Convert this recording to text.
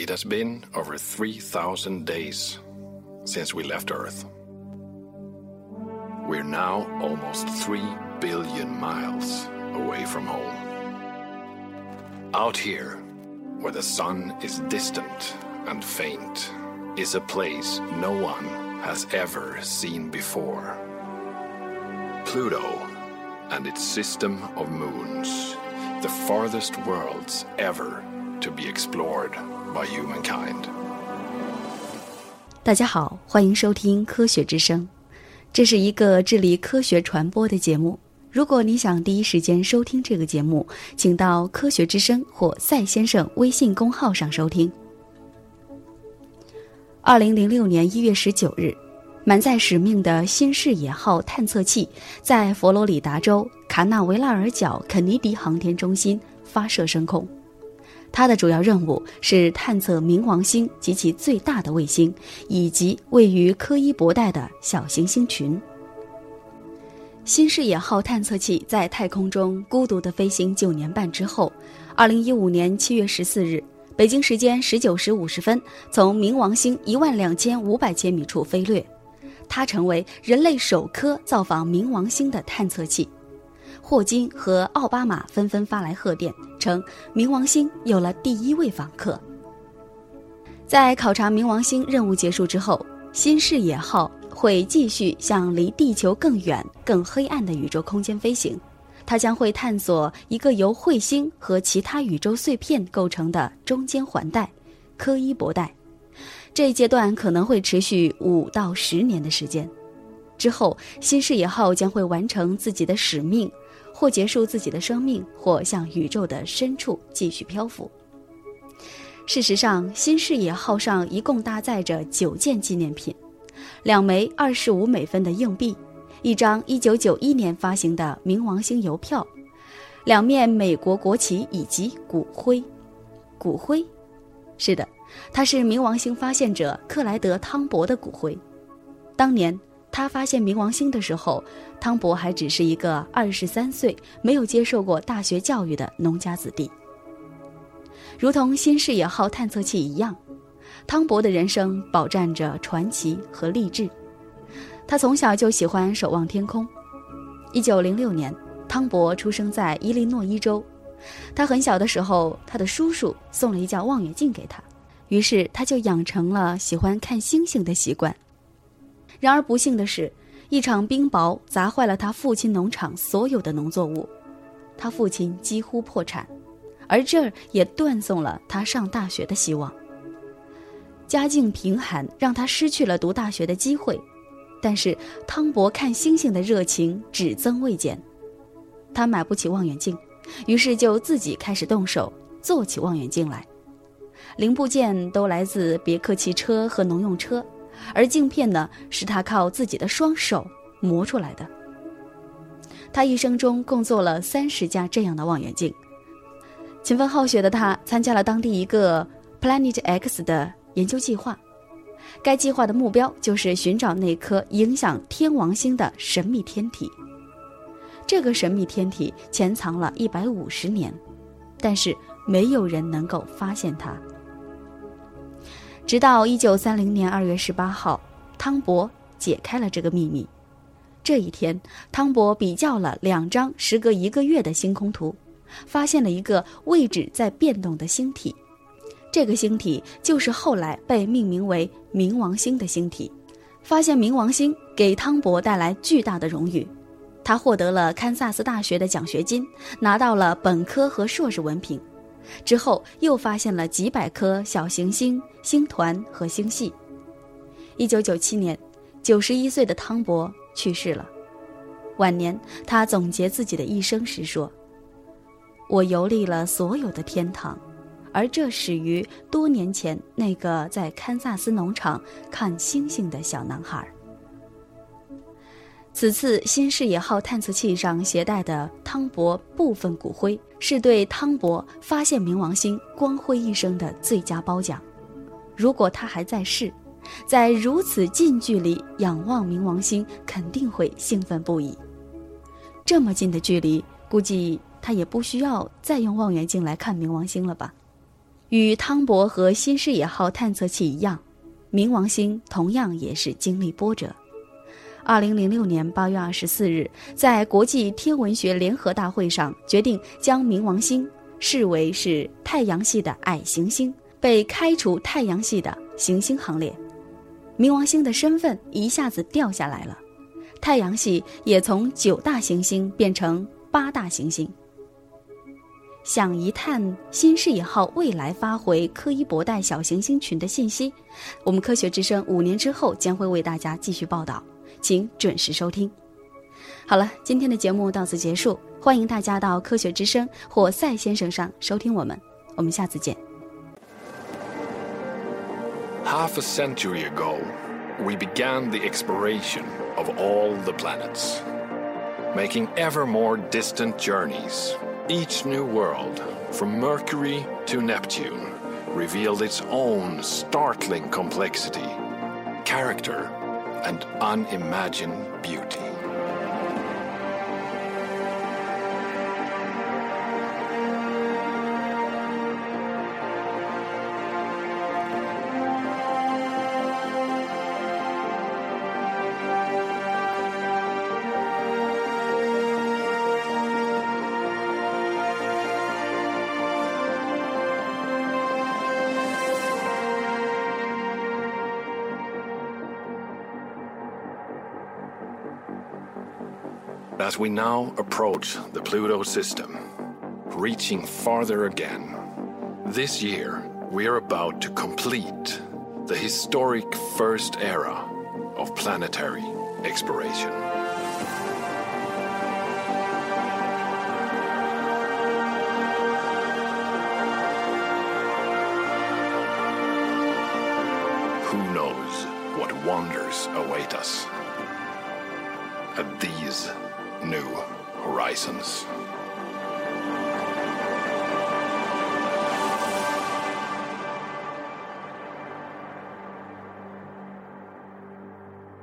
It has been over 3,000 days since we left Earth. We're now almost 3 billion miles away from home. Out here, where the sun is distant and faint, is a place no one has ever seen before. Pluto and its system of moons, the farthest worlds ever to be explored by humankind. 大家好，欢迎收听《科学之声》，这是一个致力科学传播的节目。如果你想第一时间收听这个节目，请到《科学之声》或赛先生微信公号上收听。二零零六年一月十九日，满载使命的新视野号探测器在佛罗里达州卡纳维拉尔角肯尼迪航天中心发射升空。它的主要任务是探测冥王星及其最大的卫星，以及位于柯伊伯带的小行星群。新视野号探测器在太空中孤独地飞行九年半之后，二零一五年七月十四日，北京时间十九时五十分，从冥王星一万两千五百千米处飞掠，它成为人类首颗造访冥王星的探测器。霍金和奥巴马纷纷发来贺电，称冥王星有了第一位访客。在考察冥王星任务结束之后，新视野号会继续向离地球更远、更黑暗的宇宙空间飞行。它将会探索一个由彗星和其他宇宙碎片构成的中间环带——柯伊伯带。这一阶段可能会持续五到十年的时间。之后，新视野号将会完成自己的使命。或结束自己的生命，或向宇宙的深处继续漂浮。事实上，新视野号上一共搭载着九件纪念品：两枚二十五美分的硬币，一张一九九一年发行的冥王星邮票，两面美国国旗以及骨灰。骨灰，是的，它是冥王星发现者克莱德·汤博的骨灰。当年。他发现冥王星的时候，汤博还只是一个二十三岁、没有接受过大学教育的农家子弟。如同新视野号探测器一样，汤博的人生饱蘸着传奇和励志。他从小就喜欢守望天空。一九零六年，汤博出生在伊利诺伊州。他很小的时候，他的叔叔送了一架望远镜给他，于是他就养成了喜欢看星星的习惯。然而不幸的是，一场冰雹砸坏了他父亲农场所有的农作物，他父亲几乎破产，而这儿也断送了他上大学的希望。家境贫寒让他失去了读大学的机会，但是汤博看星星的热情只增未减。他买不起望远镜，于是就自己开始动手做起望远镜来，零部件都来自别克汽车和农用车。而镜片呢，是他靠自己的双手磨出来的。他一生中共做了三十架这样的望远镜。勤奋好学的他参加了当地一个 Planet X 的研究计划，该计划的目标就是寻找那颗影响天王星的神秘天体。这个神秘天体潜藏了一百五十年，但是没有人能够发现它。直到一九三零年二月十八号，汤博解开了这个秘密。这一天，汤博比较了两张时隔一个月的星空图，发现了一个位置在变动的星体。这个星体就是后来被命名为冥王星的星体。发现冥王星给汤博带来巨大的荣誉，他获得了堪萨斯大学的奖学金，拿到了本科和硕士文凭。之后又发现了几百颗小行星、星团和星系。一九九七年，九十一岁的汤博去世了。晚年，他总结自己的一生时说：“我游历了所有的天堂，而这始于多年前那个在堪萨斯农场看星星的小男孩。”此次新视野号探测器上携带的汤博部分骨灰，是对汤博发现冥王星光辉一生的最佳褒奖。如果他还在世，在如此近距离仰望冥王星，肯定会兴奋不已。这么近的距离，估计他也不需要再用望远镜来看冥王星了吧？与汤博和新视野号探测器一样，冥王星同样也是经历波折。二零零六年八月二十四日，在国际天文学联合大会上，决定将冥王星视为是太阳系的矮行星，被开除太阳系的行星行列。冥王星的身份一下子掉下来了，太阳系也从九大行星变成八大行星。想一探新视野号未来发回柯伊伯带小行星群的信息，我们科学之声五年之后将会为大家继续报道。请准时收听。好了，今天的节目到此结束，欢迎大家到科学之声或赛先生上收听我们。我们下次见。Half a century ago, we began the exploration of all the planets, making ever more distant journeys. Each new world, from Mercury to Neptune, revealed its own startling complexity, character, and unimagined beauty. As we now approach the Pluto system, reaching farther again, this year we are about to complete the historic first era of planetary exploration. Who knows what wonders await us at these new horizons.